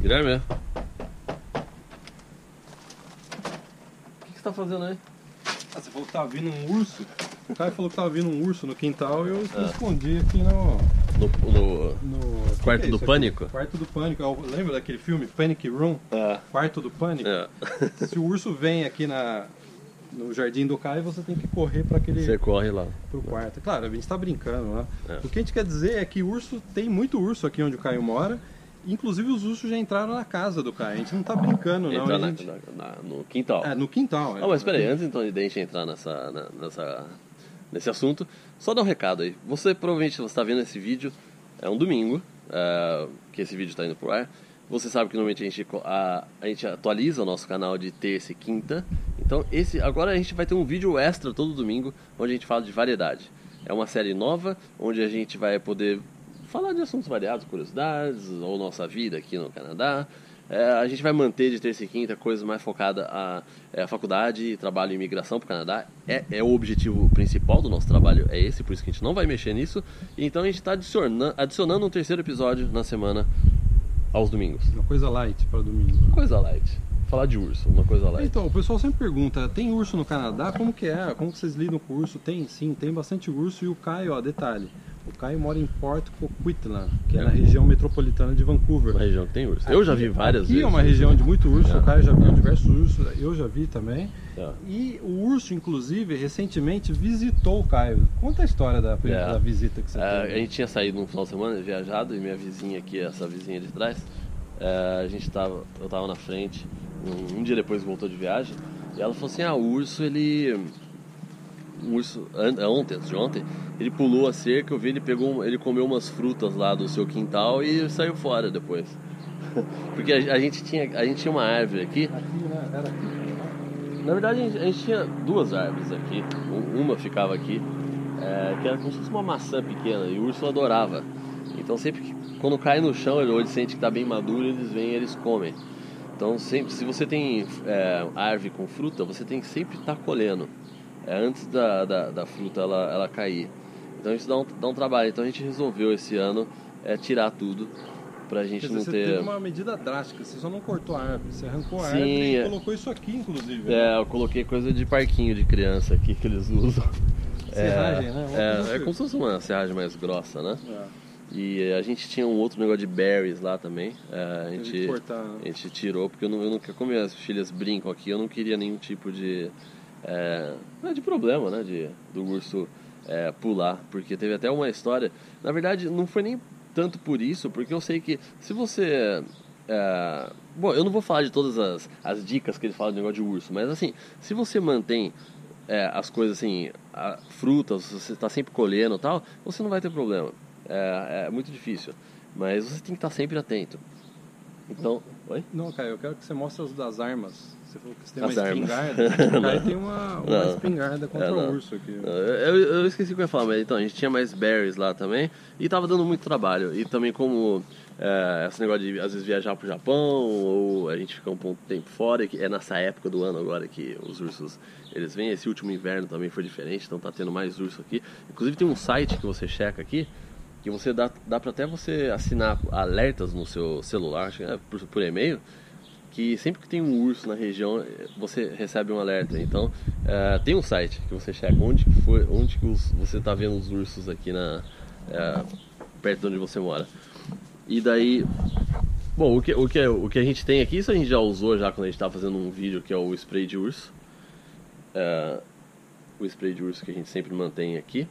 Guilherme? O que, que você tá fazendo aí? Ah, você falou que tava vindo um urso? O cara falou que tava vindo um urso no quintal e eu Ah. escondi aqui no. No, no no Quarto é do aqui? Pânico? Quarto do Pânico. É Lembra daquele filme Panic Room? É. Quarto do Pânico? É. Se o urso vem aqui na, no jardim do Caio, você tem que correr para aquele Você corre lá. pro quarto. Claro, a gente tá brincando, né? É. O que a gente quer dizer é que urso tem muito urso aqui onde o Caio mora. Inclusive os ursos já entraram na casa do Caio. A gente não tá brincando, não. Entrar na- gente... na- na- no quintal. É, no quintal. Ah, mas peraí, antes então de a gente entrar nessa, nessa, nesse assunto, só dar um recado aí. Você provavelmente está vendo esse vídeo, é um domingo, é, que esse vídeo está indo pro ar. Você sabe que normalmente a gente, a, a gente atualiza o nosso canal de terça e quinta. Então esse agora a gente vai ter um vídeo extra todo domingo, onde a gente fala de variedade. É uma série nova, onde a gente vai poder falar de assuntos variados, curiosidades, ou nossa vida aqui no Canadá. É, a gente vai manter de terça e quinta coisas mais focadas a, é, a faculdade, trabalho e imigração para o Canadá. É, é o objetivo principal do nosso trabalho, é esse, por isso que a gente não vai mexer nisso. Então a gente está adicionando, adicionando um terceiro episódio na semana aos domingos. Uma coisa light para domingo. né? Coisa light. Falar de urso, uma coisa light. Então, o pessoal sempre pergunta, tem urso no Canadá? Como que é? Como que vocês lidam com urso? Tem, sim, tem bastante urso e o Caio, ó, detalhe, o Caio mora em Port Coquitlam, que é na região metropolitana de Vancouver. Uma região que tem urso. Eu já vi várias Aqui vezes. é uma região de muito urso, É. o Caio já viu diversos ursos, eu já vi também. É. E o urso, inclusive, recentemente visitou o Caio. Conta a história da, É. da visita que você É, teve. a gente tinha saído no final de semana, viajado, e minha vizinha aqui, essa vizinha de trás, é, a gente tava, eu tava na frente, um, um dia depois voltou de viagem, e ela falou assim, ah, o urso, ele... O urso, ontem, antes de ontem, ele pulou a cerca, eu vi, ele pegou, um- ele comeu umas frutas lá do seu quintal e saiu fora depois. Porque a, a gente tinha, a gente tinha uma árvore aqui, Aqui, né? Era aqui. na verdade, a gente, a gente tinha duas árvores aqui. Um- Uma ficava aqui, é, que era como se fosse uma maçã pequena, e o urso adorava. Então, sempre que, quando cai no chão, ele, ou ele sente que está bem maduro, eles vêm e eles comem. Então, sempre, se você tem é, árvore com fruta, você tem que sempre estar colhendo, é, antes da, da, da fruta ela, ela cair. Então, isso dá um, dá um trabalho. Então, a gente resolveu esse ano é, tirar tudo, pra gente dizer, não você ter... teve uma medida drástica, você só não cortou a árvore, você arrancou a Sim, árvore e é. colocou isso aqui, inclusive. né? É, eu coloquei coisa de parquinho de criança aqui que eles usam. Serragem, é, né? Uma É, é assim. como se fosse uma serragem mais grossa, né? É. E a gente tinha um outro negócio de berries lá também. É, a, gente, cortar, né? a gente tirou, porque eu não, eu não como minhas filhas brincam aqui, eu não queria nenhum tipo de. É, é de problema, né? De, do urso é, pular. Porque teve até uma história. Na verdade, não foi nem tanto por isso, porque eu sei que se você. é, bom, eu não vou falar de todas as, as dicas que eles falam de negócio de urso, mas assim, se você mantém é, as coisas assim, a- frutas, você está sempre colhendo e tal, você não vai ter problema. É, é muito difícil, mas você tem que estar sempre atento. Então, oi? Não, Caio, eu quero que você mostre as das armas. Você falou que você tem As uma armas. espingarda. O Caio tem uma, uma Não. espingarda contra É, o urso aqui. Eu, eu- eu esqueci o que eu ia falar, mas então, a gente tinha mais berries lá também e tava dando muito trabalho. E também como é, esse negócio de às vezes viajar pro Japão ou a gente ficar um pouco tempo fora, que é nessa época do ano agora que os ursos eles vêm. Esse último inverno também foi diferente, então tá tendo mais urso aqui. Inclusive tem um site que você checa aqui que você dá, dá para até você assinar alertas no seu celular, é por, por e-mail, que sempre que tem um urso na região, você recebe um alerta. Então, eh, tem um site que você checa onde que foi, onde que os- você está vendo os ursos aqui na eh, perto de onde você mora. E daí, bom, o que, o que o que a gente tem aqui, isso a gente já usou já quando a gente estava fazendo um vídeo que é o spray de urso. Eh, o spray de urso que a gente sempre mantém aqui.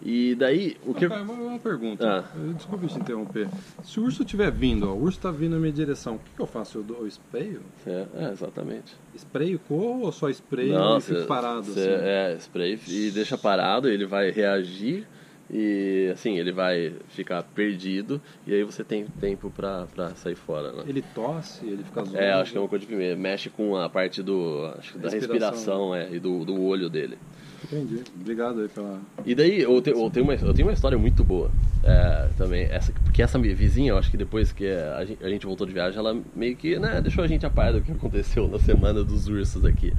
E daí, o que Ah, Caio, uma, pergunta. Ah. Eu- Desculpa te interromper. Se o urso estiver vindo, ó, o urso está vindo na minha direção, o que, que eu faço? Eu, dou, eu sprayo? é, é, exatamente. Sprayo e corro ou só sprayo Não, e fico parado cê- assim? É, spray e deixa parado, ele vai reagir e assim, ele vai ficar perdido e aí você tem tempo pra, pra sair fora, né? Ele tosse, ele fica azul. É, acho que é uma coisa de primeiro. Mexe com a parte do. Acho que da Respiração. respiração, é, e do, do olho dele. Entendi. Obrigado aí pela... E daí eu, te, eu, tenho, uma, eu tenho uma história muito boa é, também. Essa, porque essa minha vizinha, eu acho que depois que a gente, a gente voltou de viagem, ela meio que né, deixou a gente a par do que aconteceu na semana dos ursos aqui.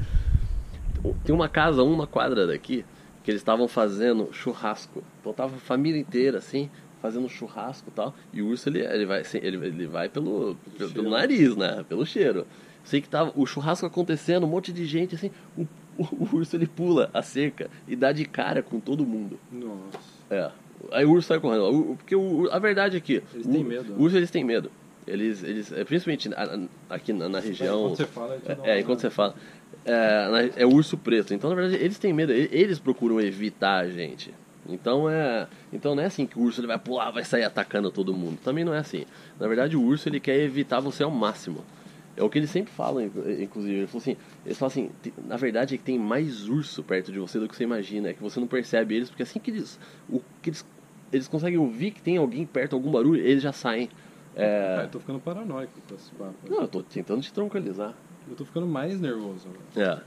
Tem uma casa, uma quadra daqui, que eles estavam fazendo churrasco. Então tava a família inteira assim, fazendo churrasco e tal. E o urso ele, ele, vai, ele, ele vai pelo, pelo, pelo nariz, né? Pelo cheiro. Sei que tava o churrasco acontecendo, um monte de gente assim. O, o, o urso ele pula a cerca e dá de cara com todo mundo. Nossa. É. Aí o urso sai correndo. Porque o, a verdade é que. Eles o- têm medo, né? O urso eles têm medo. Eles, eles, é, principalmente aqui na, na região. Enquanto você fala, uma- É, enquanto você fala. É, é o urso preto. Então, na verdade, eles têm medo. Eles procuram evitar a gente. Então é, então não é assim que o urso ele vai pular, vai sair atacando todo mundo. Também não é assim. Na verdade, o urso ele quer evitar você ao máximo. É o que eles sempre falam, inclu- inclusive. Eles falam assim, eles falam assim "Tem- na verdade é que tem mais urso perto de você do que você imagina. É que você não percebe eles, porque assim que eles, o, que eles, eles conseguem ouvir que tem alguém perto, algum barulho, eles já saem. É, Ah, eu tô ficando paranoico com esse papo. não, eu tô tentando te tranquilizar. Eu tô ficando mais nervoso. É.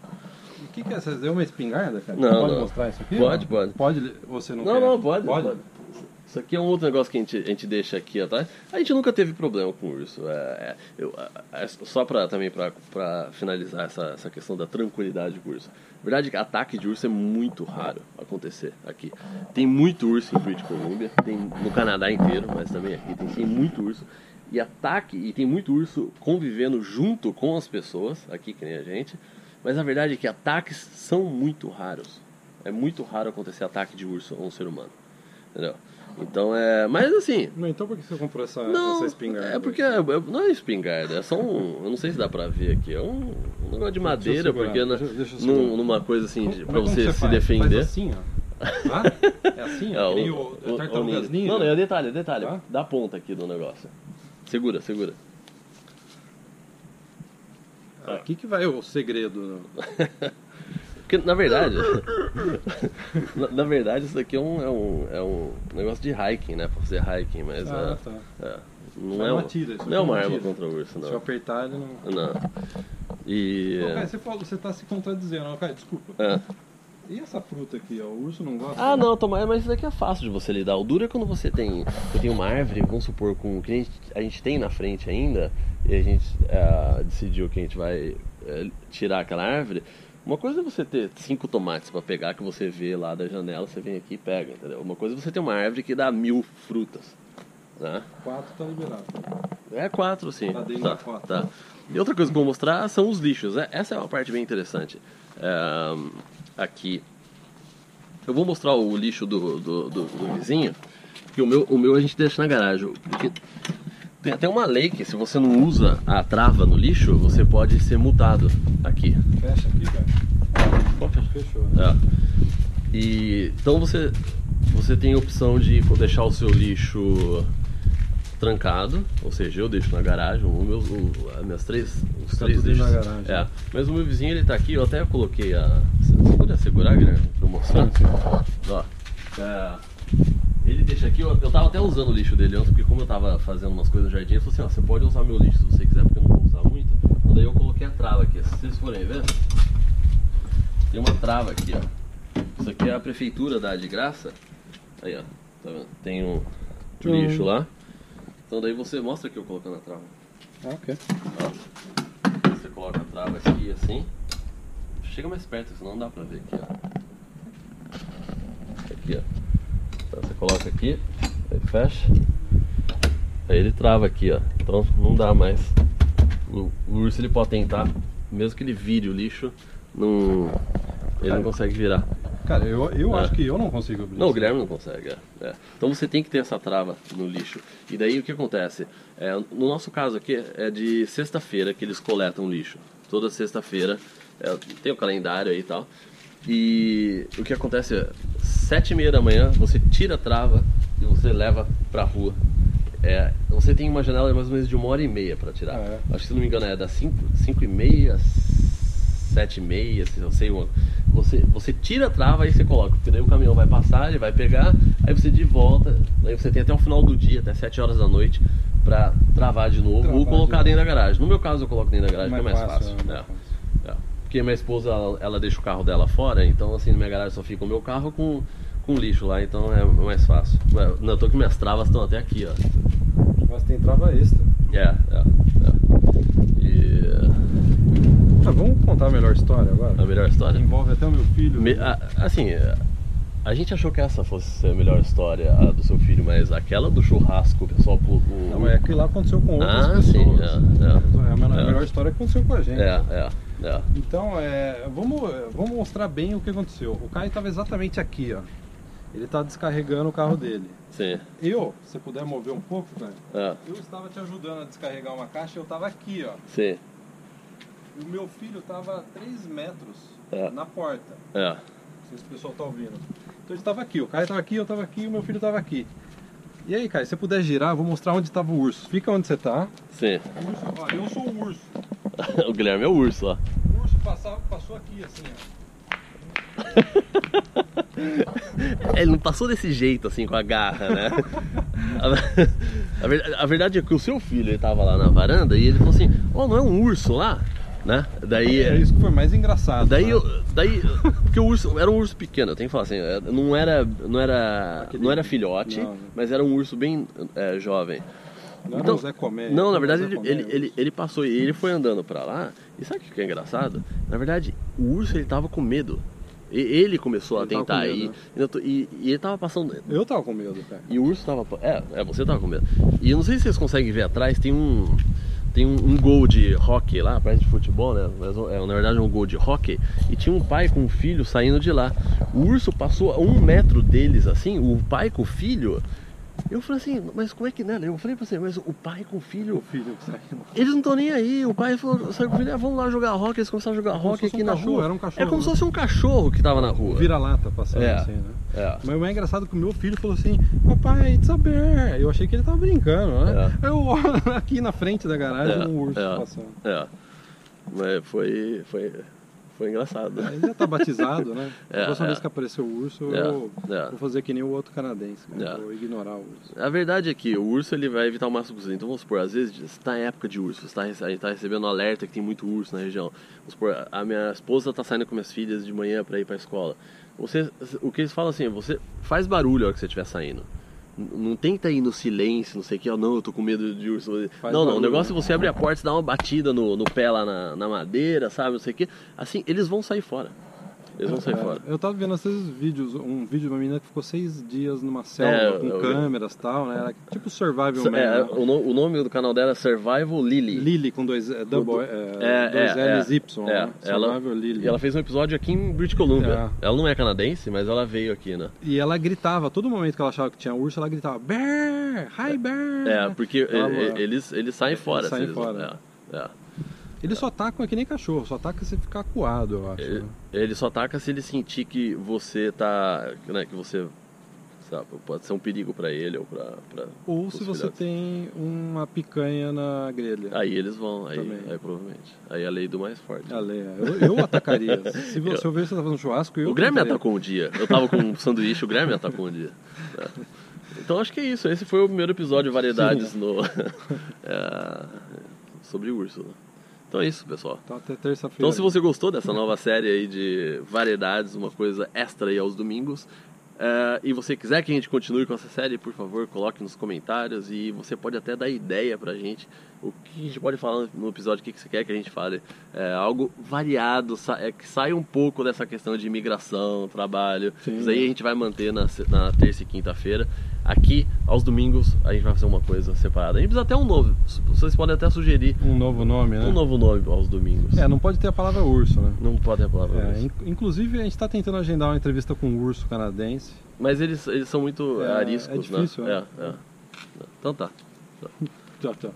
O que, que é? Você deu uma espingarda, cara? Não, pode não. mostrar isso aqui? Pode, Não? pode. Pode, você não Não, quer? não, pode, Pode? pode. Isso aqui é um outro negócio que a gente, a gente deixa aqui atrás. A gente nunca teve problema com urso. É, é, eu, é, só pra, também para finalizar essa, essa questão da tranquilidade com urso. Verdade que ataque de urso é muito raro acontecer aqui. Tem muito urso em British Columbia, tem no Canadá inteiro, mas também aqui tem, tem muito urso. E ataque, e tem muito urso convivendo junto com as pessoas, aqui que nem a gente. Mas a verdade é que ataques são muito raros. É muito raro acontecer ataque de urso a um ser humano. Entendeu? Então é. Mas assim. Não, então por que você comprou essa, Não, essa espingarda? é porque é- é- não é espingarda, é só um. Eu não sei se dá pra ver aqui. É um, um negócio de madeira, porque na- deixa- deixa num- numa coisa assim, de, Como- pra como você, você se faz? defender. Faz assim, ó. Ah, é assim, É, o- o, o- o ninja. Ninja. Não, não, é detalhe, é detalhe. Tá? Dá a ponta aqui do negócio. Segura, segura. Aqui que vai o segredo. Porque, na verdade, na, na verdade, isso daqui é um, é, um, é um negócio de hiking, né? Pra fazer hiking, mas Ah, é, tá. é, não Foi é, uma um- tira, isso não é aqui uma é uma arma contra o urso, Se eu não. apertar, ele não. Não. E. Ô, cara, você, falou, você tá se contradizendo. Cara, desculpa. é. E essa fruta aqui, ó? O urso não gosta? Ah, não, Tomás, mas isso daqui é fácil de você lidar. O duro é quando você tem, você tem uma árvore, vamos supor, com que a gente, a gente tem na frente ainda, e a gente é, decidiu que a gente vai é, tirar aquela árvore. Uma coisa é você ter cinco tomates para pegar que você vê lá da janela, você vem aqui e pega, entendeu? Uma coisa é você ter uma árvore que dá mil frutas, né? Quatro tá liberado. É quatro, sim. Tá dentro tá, quatro. tá. E outra coisa que eu vou mostrar são os lixos. né? Essa é uma parte bem interessante. É, aqui. Eu vou mostrar o lixo do, do, do- do vizinho. Que o meu, o meu a gente deixa na garagem. Porque tem até uma lei que se você não usa a trava no lixo, você pode ser multado aqui. Fecha aqui, cara. Fechar. Fechou. né? É. E então você você tem a opção de deixar o seu lixo trancado, ou seja, eu deixo na garagem, o meu, o, as minhas três, os Fica três tudo lixos. da garagem. É. Mas o meu vizinho ele tá aqui, eu até coloquei a. Você pode segurar, Guilherme, pra eu mostrar? Sim, sim. Ó. É, ele deixa aqui, eu, eu tava até usando o lixo dele antes, porque como eu tava fazendo umas coisas no jardim, ele falou assim, ó, você pode usar meu lixo se você quiser, porque eu não vou usar muito. Então daí eu coloquei a trava aqui. Se vocês forem ver, tem uma trava aqui, ó. Isso aqui é a prefeitura dá de graça. Aí, ó. Tá vendo? Tem um lixo lá. Então daí você mostra aqui eu colocando a trava. Ah, ok. Ó. Você coloca a trava aqui assim. Chega mais perto, senão não dá pra ver aqui, ó. Aqui, ó. Então você coloca aqui, aí fecha. Aí ele trava aqui, ó. Então não dá mais. O, o urso ele pode tentar, mesmo que ele vire o lixo, não, ele não consegue virar. Cara, eu, eu É. acho que eu não consigo abrir Não, o isso. Guilherme não consegue. é. É. Então você tem que ter essa trava no lixo. E daí o que acontece? É, no nosso caso aqui é de sexta-feira que eles coletam lixo. Toda sexta-feira é, tem o calendário aí e tal. E o que acontece é sete e meia da manhã você tira a trava e você leva pra rua. É, você tem uma janela de mais ou menos de uma hora e meia para tirar. Ah, é? Acho que se não me engano é das 5 cinco e meia, sete e meia, se eu sei uma. Você, você tira a trava e você coloca, porque daí o caminhão vai passar, ele vai pegar, aí você de volta, aí você tem até o final do dia, até 7 horas da noite, pra travar de novo Travar ou de colocar novo. dentro da garagem. No meu caso eu coloco dentro da garagem, que é mais fácil. né? É. É. Porque minha esposa, ela, ela deixa o carro dela fora, então assim, na minha garagem só fica o meu carro com, com lixo lá, então é mais fácil. Não, eu tô que minhas travas estão até aqui, ó. Mas tem trava extra. É, é, é. Tá, vamos contar a melhor história agora? a melhor história. Envolve até o meu filho. Me- a- assim, é, A gente achou que essa fosse a melhor história a do seu filho, mas aquela do churrasco, o pessoal pulou. Não, mas aquilo lá aconteceu com outras Ah, pessoas. sim, é, é. a, melhor, a É. melhor história que aconteceu com a gente. É, é, é. Então, é, vamos, vamos mostrar bem o que aconteceu. O Caio estava exatamente aqui, ó. Ele está descarregando o carro dele. Sim. Eu, se você puder mover um pouco, Caio, É, eu estava te ajudando a descarregar uma caixa e eu estava aqui, ó. sim. E o meu filho estava a 3 metros É. na porta. É. Não sei se o pessoal tá ouvindo. Então ele estava aqui, o Caio estava aqui, eu estava aqui e o meu filho estava aqui. E aí, Caio, se você puder girar, eu vou mostrar onde estava o urso. Fica onde você tá. Sim. O urso, ó, eu sou o urso. o Guilherme é o urso, ó. O urso passava, passou aqui, assim, ó. Ele não passou desse jeito, assim, com a garra, né? A, a ver- a verdade é que o seu filho, ele tava lá na varanda e ele falou assim, oh, não é um urso lá? Né? Daí... É isso que foi mais engraçado. Daí, né? eu, daí, porque o urso era um urso pequeno, eu tenho que falar assim, é, não era, não era, Aquele- não era filhote, Não, não. mas era um urso bem é, jovem. Não era Então- o Zé Comédia. Não, na verdade ele, ele, ele, ele passou e ele foi andando pra lá. E sabe o que é engraçado? Na verdade, o urso ele tava com medo. E- Ele começou a Ele tava tentar medo, ir. né? E, tô- e, e ele tava passando. Eu tava com medo, cara. E o urso tava. É, é, você tava com medo. E eu não sei se vocês conseguem ver atrás, tem um. Tem um, um gol de hockey lá, parece de futebol, né? Mas é, na verdade é um gol de hockey. E tinha um pai com um filho saindo de lá. O urso passou a um metro deles, assim, o pai com o filho. Eu falei assim, mas como é que, né? Eu falei pra você, mas o pai com o filho. O filho. Eles não estão nem aí. O pai falou, saiu com o filho, ah, vamos lá jogar hockey. Eles começaram a jogar como se fosse aqui um na cachorro, rua. era um cachorro, é como né? se fosse um cachorro que tava na rua. Vira-lata passando É. assim, né? É. Mas o mais engraçado é que o meu filho falou assim, papai, it's a bear. Eu achei que ele tava brincando, né? É. Eu aqui na frente da garagem É, um urso é. passando. É. Mas foi, foi, foi engraçado. Ele já tá batizado, né? É, a próxima é. vez que aparecer o urso, É, eu é. vou fazer que nem o outro canadense. cara. É. Vou ignorar o urso. A verdade é que o urso ele vai evitar o máximo possível. Então vamos supor, às vezes está em época de urso, tá, rece- a gente está recebendo um alerta que tem muito urso na região. Vamos supor, a minha esposa está saindo com minhas filhas de manhã para ir para a escola. Você, o que eles falam assim, você faz barulho a hora que você estiver saindo. Não tenta ir no silêncio, não sei o que, ó, não, eu tô com medo de urso. Faz não, não, o negócio é né? você abrir a porta e dar uma batida no, no pé lá na, na madeira, sabe, não sei o que. Assim, eles vão sair fora. Eles vão sair É, fora. Eu tava vendo esses vídeos, um vídeo de uma menina que ficou seis dias numa selva É, com eu câmeras e tal, né? Era tipo Survival Man. É, né? o, no- o nome do canal dela é Survival Lily. Lily com dois, é, double, é, É, dois é, L's é. Y, É, né? ela- Survival Lily. E ela fez um episódio aqui em British Columbia. Ela não é canadense, mas ela veio aqui, né? E ela gritava, todo momento que ela achava que tinha urso, ela gritava Bear! Hi Bear! É, porque Ela- eles, eles saem fora. saem se eles- fora. É, é. Ele só ataca que nem cachorro, só ataca se ficar acuado, eu acho. Ele, né? ele só ataca se ele sentir que você tá. Né, que você. Sabe, pode ser um perigo pra ele ou pra. pra Ou se você filhotes. tem uma picanha na grelha. Aí eles vão, aí, aí provavelmente. Aí é a lei do mais forte. A lei, é. eu, eu atacaria. Se você se eu ver você tá fazendo churrasco, eu o Grêmio tentaria. atacou um dia. Eu tava com um sanduíche, o Grêmio atacou um dia. É. Então acho que é isso. Esse foi o primeiro episódio Variedades no. é, sobre urso. né? Então é isso, pessoal. Tá até terça-feira. Então, se você gostou dessa nova série aí de variedades, uma coisa extra aí aos domingos, é, e você quiser que a gente continue com essa série, por favor, coloque nos comentários e você pode até dar ideia pra gente o que a gente pode falar no episódio, o que que você quer que a gente fale. É, algo variado, é, que saia um pouco dessa questão de imigração, trabalho. Sim. Isso aí a gente vai manter na, na terça e quinta-feira. Aqui, aos domingos, a gente vai fazer uma coisa separada. A gente precisa até um novo. Vocês podem até sugerir Um novo nome, né? um novo nome aos domingos. É, não pode ter a palavra urso, né? Não pode ter palavra. É, urso. in- inclusive, a gente tá tentando agendar uma entrevista com um urso canadense. Mas eles, eles são muito É, ariscos, é difícil, né? né? É, é. Então tá. Tchau, tchau.